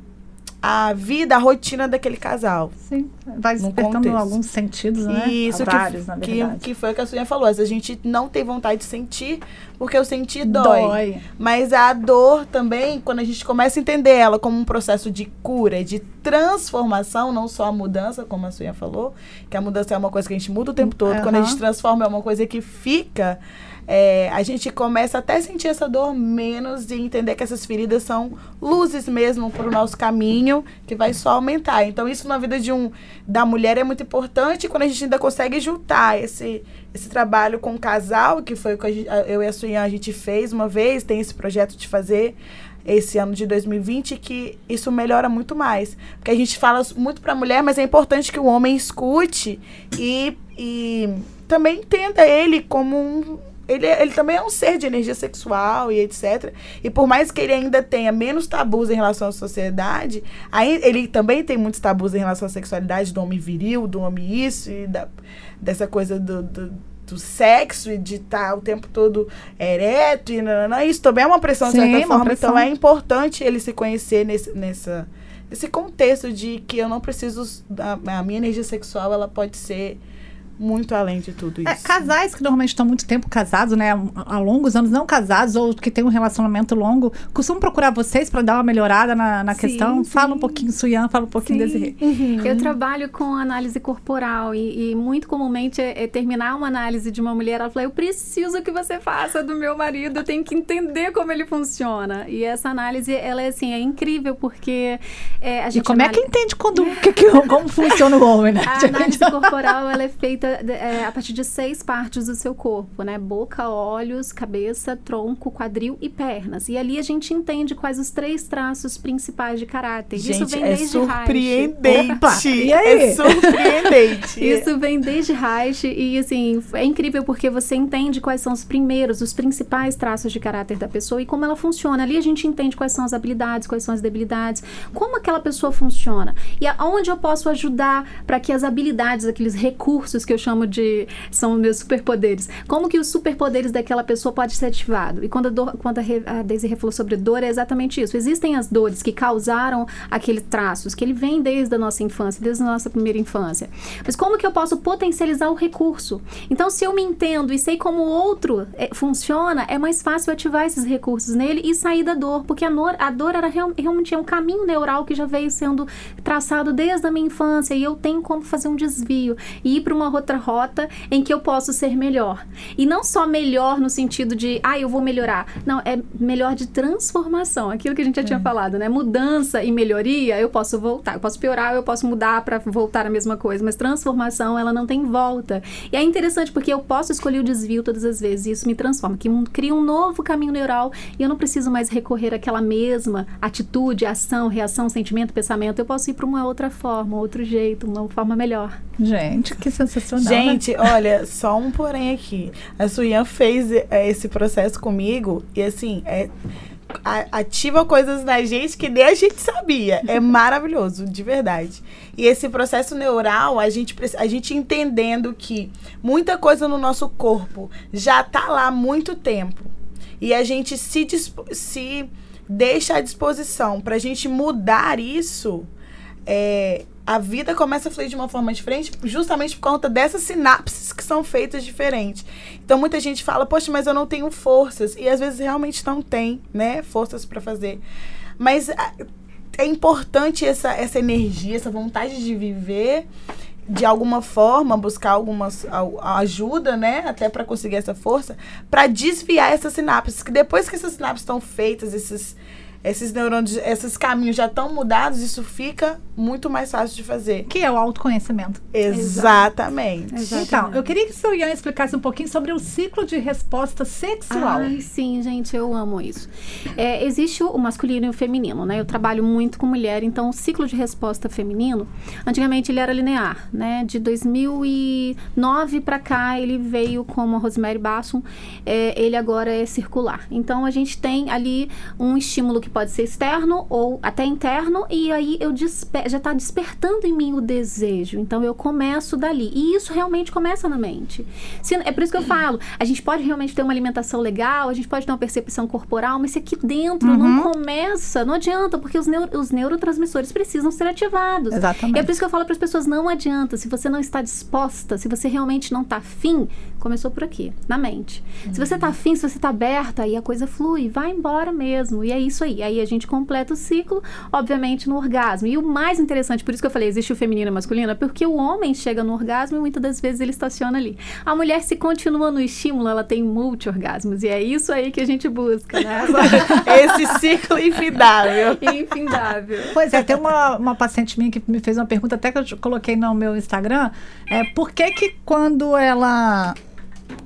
a vida, a rotina daquele casal. Sim, vai despertando alguns sentidos, né? Isso, Vários, que, na que, verdade. que foi o que a Suinha falou. A gente não tem vontade de sentir, porque o sentir dói. Dói. Mas a dor também, quando a gente começa a entender ela como um processo de cura, de transformação, não só a mudança, como a Suinha falou, que a mudança é uma coisa que a gente muda o tempo todo. Quando a gente transforma, é uma coisa que fica. É, a gente começa até a sentir essa dor menos e entender que essas feridas são luzes mesmo para o nosso caminho, que vai só aumentar. Então, isso na vida de um da mulher é muito importante quando a gente ainda consegue juntar esse, esse trabalho com o casal, que foi o que gente- eu e a Suyan a gente fez uma vez, tem esse projeto de fazer esse ano de 2020 que isso melhora muito mais. Porque a gente fala muito para a mulher, mas é importante que o homem escute e, e também entenda ele como um. Ele, ele também é um ser de energia sexual e etc. E por mais que ele ainda tenha menos tabus em relação à sociedade, aí ele também tem muitos tabus em relação à sexualidade do homem viril, do homem isso, e da, dessa coisa do, do, do sexo e de estar o tempo todo ereto e nananã. Isso também é uma pressão, de Sim, certa uma forma. pressão. Então é importante ele se conhecer nesse, nessa, esse contexto de que eu não preciso a, a minha energia sexual ela pode ser muito além de tudo isso. É, casais que normalmente estão muito tempo casados, né? Há longos anos, não casados, ou que têm um relacionamento longo, costumam procurar vocês para dar uma melhorada na, na Sim, questão? sim. Fala um pouquinho, Suyan, fala um pouquinho desse. Eu trabalho com análise corporal e, e muito comumente é, é terminar uma análise de uma mulher, ela fala, eu preciso que você faça do meu marido, eu tenho que entender como ele funciona. E essa análise, ela é assim, é incrível porque é, a E gente... como é que entende quando, que, que- como funciona o homem, né? (laughs) A análise (laughs) corporal ela é feita é, a partir de seis partes do seu corpo, né? Boca, olhos, cabeça, tronco, quadril e pernas. E ali a gente entende quais os três traços principais de caráter. Isso Gente, vem é desde surpreendente. E aí? É surpreendente. Isso vem desde Reich e assim, é incrível porque você entende quais são os primeiros, os principais traços de caráter da pessoa e como ela funciona. Ali a gente entende quais são as habilidades, quais são as debilidades, como aquela pessoa funciona e aonde eu posso ajudar para que as habilidades, aqueles recursos que eu chamo de são meus superpoderes, como que os superpoderes daquela pessoa pode ser ativado. E quando a, dor, quando a, a Daisy falou sobre dor, é exatamente isso. Existem as dores que causaram aqueles traços, que ele vem desde a nossa infância, desde a nossa primeira infância. Mas como que eu posso potencializar o recurso? Então, se eu me entendo e sei como o outro é, funciona, é mais fácil ativar esses recursos nele e sair da dor, porque a, a dor era real- realmente é um caminho neural que já veio sendo traçado desde a minha infância e eu tenho como fazer um desvio e ir para uma outra rota em que eu posso ser melhor. E não só melhor no sentido de, ah, eu vou melhorar. Não, é melhor de transformação, aquilo que a gente já tinha falado, né? Mudança e melhoria, eu posso voltar, eu posso piorar, eu posso mudar para voltar a mesma coisa, mas transformação, ela não tem volta. E é interessante porque eu posso escolher o desvio todas as vezes e isso me transforma, que cria um novo caminho neural e eu não preciso mais recorrer àquela mesma atitude, ação, reação, sentimento, pensamento. Eu posso ir para uma outra forma, outro jeito, uma forma melhor. Gente, que sensacional. Né? Gente, olha, só um porém aqui. A Suyan fez é, esse processo comigo e assim, é, a- ativa coisas na gente que nem a gente sabia. É (laughs) maravilhoso, de verdade. E esse processo neural, a gente, a gente entendendo que muita coisa no nosso corpo já tá lá há muito tempo. E a gente se, se deixa à disposição pra gente mudar isso é, a vida começa a fluir de uma forma diferente justamente por conta dessas sinapses que são feitas diferentes. Então muita gente fala, poxa, mas eu não tenho forças. E às vezes realmente não tem, né, forças para fazer. Mas é importante essa, essa energia, essa vontade de viver de alguma forma, buscar alguma ajuda, né, até para conseguir essa força, para desviar essas sinapses, que depois que essas sinapses estão feitas, esses esses neurônios, esses caminhos já estão mudados, isso fica muito mais fácil de fazer. Que é o autoconhecimento. Exatamente. Então, eu queria que o seu Ian explicasse um pouquinho sobre o ciclo de resposta sexual. Ai, sim, gente, eu amo isso. É, existe o masculino e o feminino, né? Eu trabalho muito com mulher, então o ciclo de resposta feminino, antigamente ele era linear, né? De 2009 para cá, ele veio como a Rosemary Bassum, é, ele agora é circular. Então a gente tem ali um estímulo que pode ser externo ou até interno, e aí eu já está despertando em mim o desejo. Então eu começo dali. E isso realmente começa na mente. Se- é por isso que eu falo, a gente pode realmente ter uma alimentação legal, a gente pode ter uma percepção corporal, mas se aqui dentro não começa, não adianta, porque os, neu- os neurotransmissores precisam ser ativados. Exatamente. E é por isso que eu falo para as pessoas, não adianta. Se você não está disposta, se você realmente não está afim, começou por aqui, na mente. Se você está afim, se você está aberta, aí a coisa flui, vai embora mesmo. E é isso aí. Aí a gente completa o ciclo, obviamente, no orgasmo. E o mais interessante, por isso que eu falei, existe o feminino e o masculino, é porque o homem chega no orgasmo e muitas das vezes ele estaciona ali. A mulher, se continua no estímulo, ela tem multi-orgasmos. E é isso aí que a gente busca, né? (laughs) Esse ciclo infindável. Infindável. Pois é, tem uma, uma paciente minha que me fez uma pergunta, até que eu coloquei no meu Instagram. É, por que que quando ela...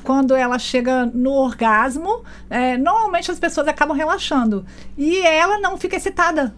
Quando ela chega no orgasmo, é, normalmente as pessoas acabam relaxando. E ela não fica excitada.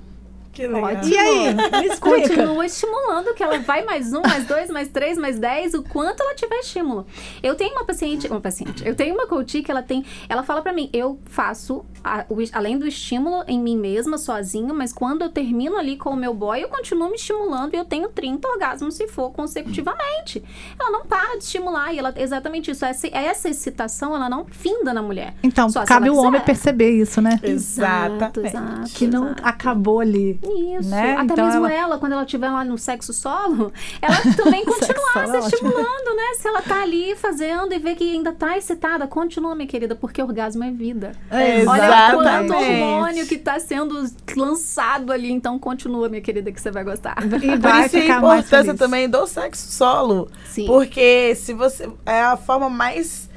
Que legal. E aí? Me (laughs) explica. Continua estimulando que ela vai mais um, mais dois, mais três, mais dez, o quanto ela tiver estímulo. Eu tenho uma paciente, uma paciente, eu tenho uma coach que ela tem, ela fala pra mim, eu faço a- o além do estímulo em mim mesma, sozinha, mas quando eu termino ali com o meu boy, eu continuo me estimulando e eu tenho 30 orgasmos se for consecutivamente. Ela não para de estimular e ela exatamente isso. Essa, essa excitação, ela não finda na mulher. Então, Só se cabe o homem perceber isso, né? Exato, Exatamente. exato. Que não exato. acabou ali. Isso. né? Até Então mesmo ela- ela... quando ela estiver lá no sexo solo, ela também (laughs) continuar se é ótimo. estimulando, né? Se ela tá ali fazendo e vê que ainda tá excitada, continua, minha querida, porque orgasmo é vida. É, Olha Exatamente. quanto hormônio que tá sendo lançado ali, então continua, minha querida, que você vai gostar. E Por vai isso a ficar mais importância feliz. também do sexo solo. Sim. Porque se você. É a forma mais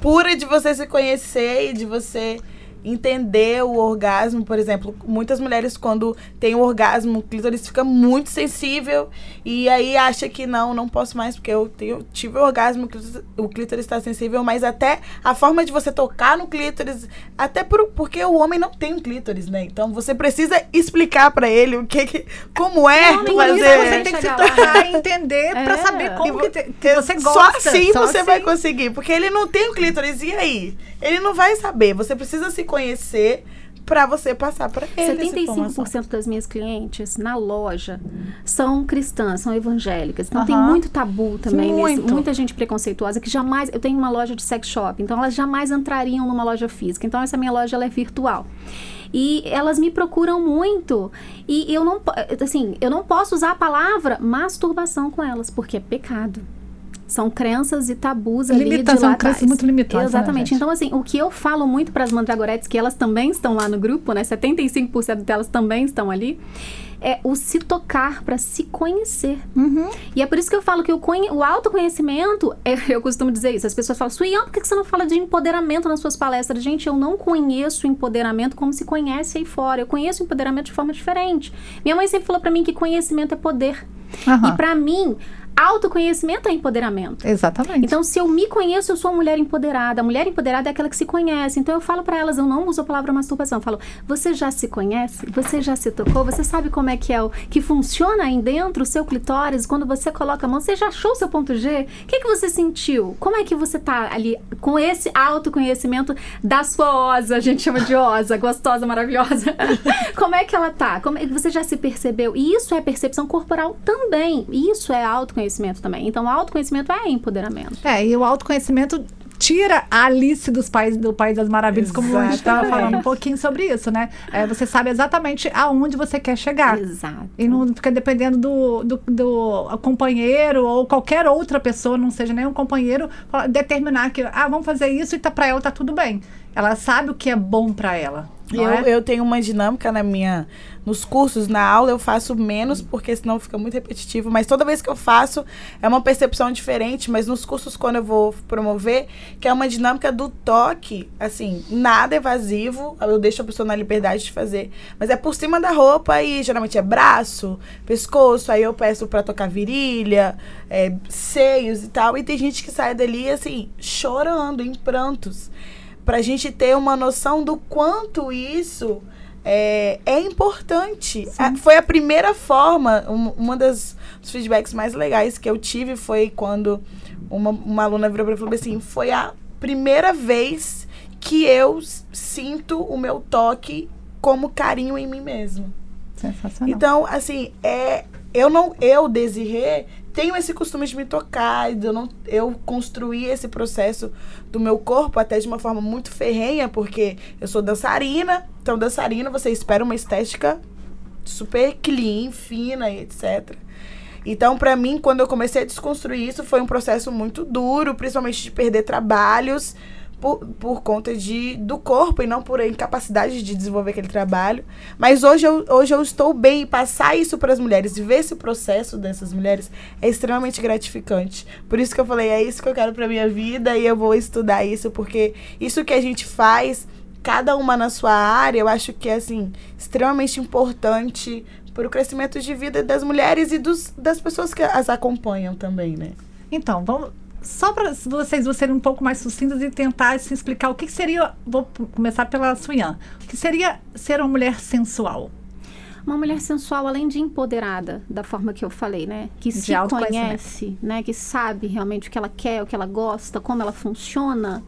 pura de você se conhecer e de você entender o orgasmo, por exemplo, muitas mulheres quando tem o orgasmo, o clítoris fica muito sensível e aí acha que não, não posso mais porque eu tenho, tive orgasmo, o clítoris- está sensível, mas até a forma de você tocar no clítoris, até por, porque o homem não tem um clítoris, né? Então você precisa explicar pra ele o que, que como é Homem, Por isso fazer você tem que se tocar e entender pra É. saber como que, te- que você Só gosta. assim Só você vai assim. conseguir, porque ele não tem o clítoris. E aí? Ele não vai saber. Você precisa se conhecer pra você passar pra ele. essa informação. 75% das minhas clientes na loja são cristãs, são evangélicas. Então tem Aham. muito tabu também, nesse- Muito. muita gente preconceituosa que jamais. Eu tenho uma loja de sex shop, então elas jamais entrariam numa loja física. Então essa minha loja é virtual. E elas me procuram muito. E eu não, assim, eu não posso usar a palavra masturbação com elas, porque é pecado. São crenças e tabus ali Limita- são crenças muito limitantes, né, Exatamente. gente? então, assim, o que eu falo muito para as mandragoretes, que elas também estão lá no grupo, né? 75% delas também estão ali, é o se tocar para se conhecer. Uhum. E é por isso que eu falo que o, o autoconhecimento, (laughs) é- eu costumo dizer isso. As pessoas falam, Suian, por que você não fala de empoderamento nas suas palestras? Gente, eu não conheço o empoderamento como se conhece aí fora. Eu conheço o empoderamento de forma diferente. Minha mãe sempre falou para mim que conhecimento é poder. Aham. E para mim, autoconhecimento é empoderamento. Exatamente. Então, se eu me conheço, eu sou uma mulher empoderada. A mulher empoderada é aquela que se conhece. Então, eu falo pra elas, eu não uso a palavra masturbação. Eu falo, você já se conhece? Você já se tocou? Você sabe como é que é o que funciona aí dentro o seu clitóris? Quando você coloca a mão, você já achou o seu ponto G? O que, que você sentiu? Como é que você tá ali com esse autoconhecimento da sua osa? A gente chama de osa, gostosa, maravilhosa. (laughs) como é que ela tá? Como é que você já se percebeu? E isso é percepção corporal também. Isso é autoconhecimento também. Então, autoconhecimento é empoderamento. É, e o autoconhecimento tira a Alice dos pais, do País das Maravilhas, como a gente estava Exatamente. falando um pouquinho sobre isso, né? É, você sabe exatamente aonde você quer chegar. Exato. E não fica dependendo do, do, do companheiro ou qualquer outra pessoa, não seja nem um companheiro, determinar que, ah, vamos fazer isso e tá, pra ela tá tudo bem. Ela sabe o que é bom pra ela. Eu, é? eu tenho uma dinâmica na minha. Nos cursos, na aula, eu faço menos, porque senão fica muito repetitivo. Mas toda vez que eu faço, é uma percepção diferente. Mas nos cursos, quando eu vou promover, que é uma dinâmica do toque, assim, nada evasivo. Eu deixo a pessoa na liberdade de fazer. Mas é por cima da roupa e geralmente é braço, pescoço. Aí eu peço pra tocar virilha, é, seios e tal. E tem gente que sai dali, assim, chorando, em prantos pra gente ter uma noção do quanto isso é, é importante. A- foi a primeira forma, um, uma das dos feedbacks mais legais que eu tive foi quando uma, uma aluna virou pra mim e falou assim, foi a primeira vez que eu sinto o meu toque como carinho em mim mesmo. Sensacional. Então, assim, é, eu não, eu, Desirê, tenho esse costume de me tocar, eu, não, eu construí esse processo do meu corpo até de uma forma muito ferrenha, porque eu sou dançarina, então dançarina você espera uma estética super clean, fina e etc. Então, pra mim, quando eu comecei a desconstruir isso, foi um processo muito duro, principalmente de perder trabalhos por, por conta de, do corpo e não por incapacidade de desenvolver aquele trabalho. Mas hoje eu, hoje eu estou bem e passar isso para as mulheres e ver esse processo dessas mulheres é extremamente gratificante. Por isso que eu falei, é isso que eu quero pra minha vida e eu vou estudar isso, porque isso que a gente faz, cada uma na sua área, eu acho que é assim, extremamente importante para o crescimento de vida das mulheres e dos, das pessoas que as acompanham também, né? Então, vamos. Só para vocês serem um pouco mais sucintas e tentar se explicar o que, que seria. Vou começar pela Suyan. O que seria ser uma mulher sensual? Uma mulher sensual, além de empoderada, da forma que eu falei, né? Que De se conhece, né? Que sabe realmente o que ela quer, o que ela gosta, como ela funciona.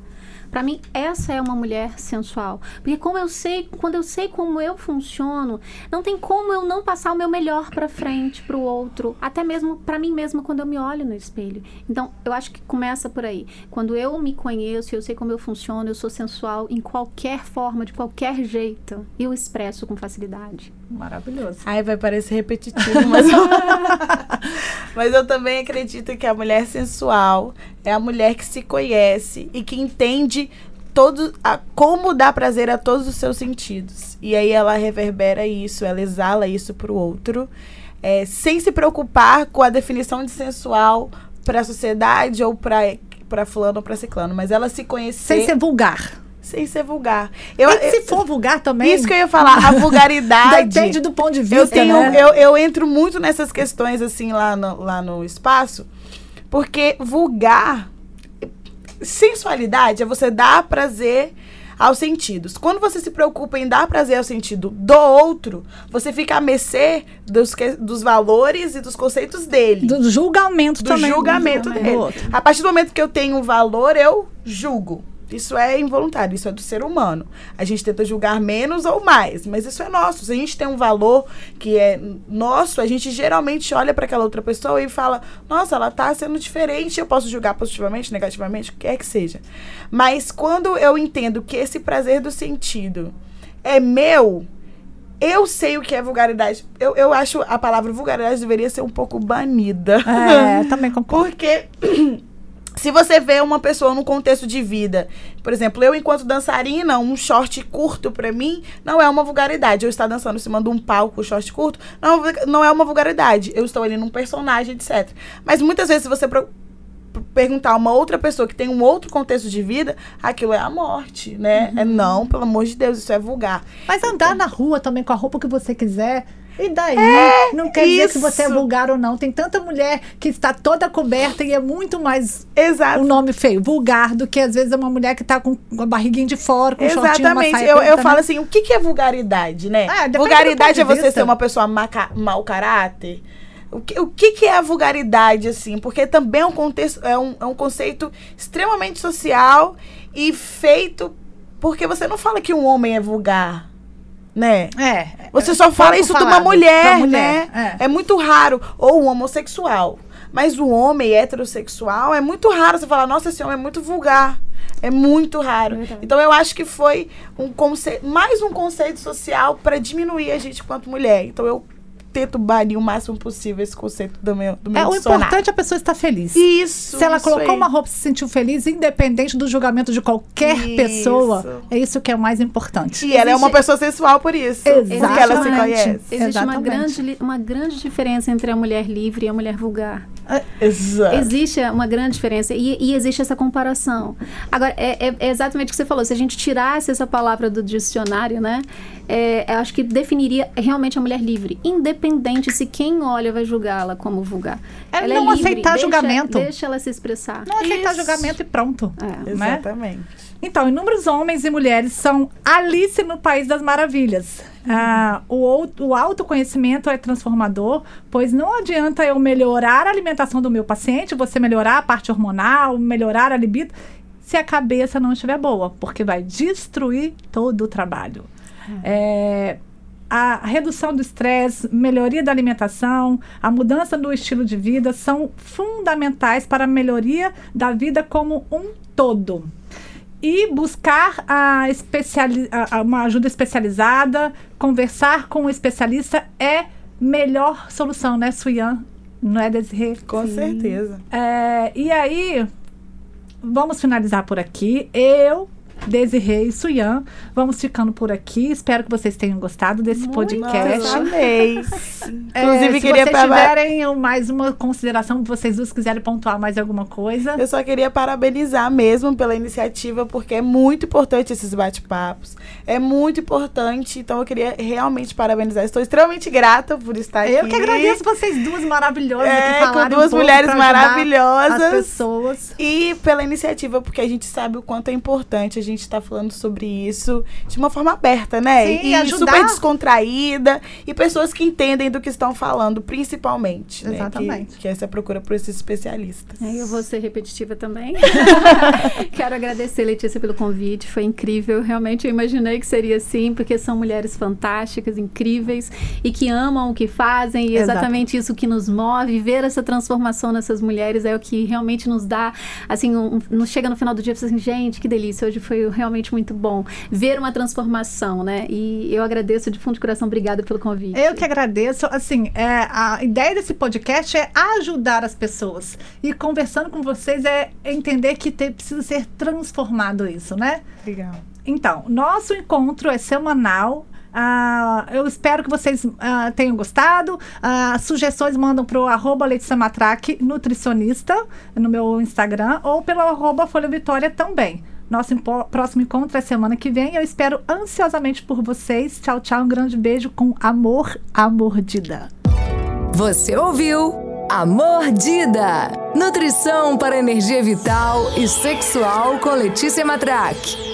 Pra mim, essa é uma mulher sensual. Porque como eu sei, quando eu sei como eu funciono, não tem como eu não passar o meu melhor pra frente, pro outro, até mesmo pra mim mesma quando eu me olho no espelho. Então, eu acho que começa por aí. Quando eu me conheço, eu sei como eu funciono, eu sou sensual em qualquer forma, de qualquer jeito, eu expresso com facilidade. Maravilhoso. Ai, vai parecer repetitivo, mas eu... (laughs) (laughs) mas eu também acredito que a mulher sensual é a mulher que se conhece e que entende todo a, como dar prazer a todos os seus sentidos. E aí ela reverbera isso, ela exala isso pro outro, é, sem se preocupar com a definição de sensual para a sociedade ou para para fulano ou para ciclano, mas ela se conhecer Sem ser vulgar. sem ser vulgar. Eu, e se eu- for vulgar também. isso que eu ia falar, a (laughs) vulgaridade. Depende do ponto de vista, Eu, tenho, né? eu, eu entro muito nessas questões, assim, lá no, lá no espaço, porque vulgar, sensualidade é você dar prazer aos sentidos. Quando você se preocupa em dar prazer ao sentido do outro, você fica a mercê dos, que- dos valores e dos conceitos dele. Do julgamento do também. julgamento do dele. outro. A partir do momento que eu tenho um valor, eu julgo. Isso é involuntário, isso é do ser humano. A gente tenta julgar menos ou mais, mas isso é nosso. Se a gente tem um valor que é nosso, a gente geralmente olha para aquela outra pessoa e fala: Nossa, ela tá sendo diferente. Eu posso julgar positivamente, negativamente, o que quer que seja. Mas quando eu entendo que esse prazer do sentido é meu, eu sei o que é vulgaridade. Eu, eu acho a palavra vulgaridade deveria ser um pouco banida. É, também concordo. (laughs) Porque se você vê uma pessoa num contexto de vida, por exemplo, eu enquanto dançarina, um short curto pra mim não é uma vulgaridade. Eu estar dançando em cima de um palco, short curto, não, não é uma vulgaridade. Eu estou ali num personagem, etc. Mas muitas vezes se você perguntar a uma outra pessoa que tem um outro contexto de vida, aquilo é a morte, né? É não, pelo amor de Deus, isso é vulgar. Mas andar na rua também com a roupa que você quiser. E daí? não quer dizer que você é isso. vulgar ou não. Tem tanta mulher que está toda coberta e é muito mais Exato. um nome feio, vulgar, do que às vezes é uma mulher que está com a barriguinha de fora, com um shortinho, uma Exatamente. saia Eu, eu preta, falo né? assim, o que, que é vulgaridade, né? É, do vulgaridade é você ser uma pessoa maca, mau caráter. O que, o que, que é a vulgaridade, assim? Porque também é um, contexto, é, um, é um conceito extremamente social e feito porque você não fala que um homem é vulgar, né? É. Você só fala isso de uma falado, mulher, mulher, né? é. É. muito raro. Ou um homossexual. Mas o homem heterossexual é muito raro você falar, nossa, esse homem é muito vulgar. É muito raro. Então eu acho que foi um conceito, mais um conceito social para diminuir a gente quanto mulher. Então eu tento banir o máximo possível esse conceito do meu, do meu É, o importante é a pessoa estar feliz. Isso. Se ela isso colocou aí. uma roupa e se sentiu feliz, independente do julgamento de qualquer Isso. pessoa, é isso que é o mais importante. E ela é uma Existe- pessoa sensual por isso. Porque ela se Exatamente. conhece. Existe uma Exatamente. grande, uma grande diferença entre a mulher livre e a mulher vulgar. Exato. Existe uma grande diferença e, e existe essa comparação. Agora, é, é- é exatamente o que você falou. Se a gente tirasse essa palavra do dicionário, né? é, eu acho que definiria realmente a mulher livre, independente se quem olha vai julgá-la como vulgar. É Ela não livre, aceitar deixa- julgamento. Deixa ela se expressar. Não aceitar Isso. julgamento e pronto. É. né? Exatamente. Então, inúmeros homens e mulheres são Alice no País das Maravilhas. Ah, o, o autoconhecimento é transformador, pois não adianta eu melhorar a alimentação do meu paciente, você melhorar a parte hormonal, melhorar a libido, se a cabeça não estiver boa, porque vai destruir todo o trabalho. É, a redução do estresse, melhoria da alimentação, a mudança do estilo de vida são fundamentais para a melhoria da vida como um todo. E buscar a especiali a- uma ajuda especializada, conversar com um especialista é melhor solução, né, Suyan? Não é, Desirê? Com certeza. É, e aí, vamos finalizar por aqui. Eu, Desirê e Suyan, vamos ficando por aqui. Espero que vocês tenham gostado desse Muito. podcast. Amei. (laughs) É, Inclusive, se queria vocês tiverem mais uma consideração, vocês duas quiserem pontuar mais alguma coisa. Eu só queria parabenizar mesmo pela iniciativa, porque é muito importante esses bate-papos. É muito importante, então eu queria realmente parabenizar. Estou extremamente grata por estar Eu aqui. que agradeço vocês duas maravilhosas É, que com duas um mulheres maravilhosas. As pessoas. E pela iniciativa, porque a gente sabe o quanto é importante a gente está falando sobre isso de uma forma aberta, né? Sim, e ajudar. super descontraída. E pessoas que entendem do que estão falando, principalmente. né? Exatamente. Que, que essa procura por esses especialistas. É, eu vou ser repetitiva também. (laughs) Quero agradecer, Letícia, pelo convite. Foi incrível. Realmente eu imaginei que seria assim, porque são mulheres fantásticas, incríveis e que amam o que fazem. E é Exato. exatamente isso que nos move. Ver essa transformação nessas mulheres é o que realmente nos dá, assim, um, um- chega no final do dia e fala assim, gente, que delícia. Hoje foi realmente muito bom ver uma transformação, né? E eu agradeço de fundo de coração. Obrigada pelo convite. Eu que agradeço. Assim, é, a ideia desse podcast é ajudar as pessoas. E conversando com vocês é entender que te- precisa ser transformado isso, né? Legal. Então, nosso encontro é semanal. Ah, eu espero que vocês ah, tenham gostado. Ah, sugestões mandam para o arroba Letícia Matraque, nutricionista, no meu Instagram, ou pelo arroba Folha Vitória também. Nosso próximo encontro é semana que vem. Eu espero ansiosamente por vocês. Tchau, tchau. Um grande beijo com amor, a mordida. Você ouviu? A Mordida. Nutrição para energia vital e sexual com Letícia Matraque.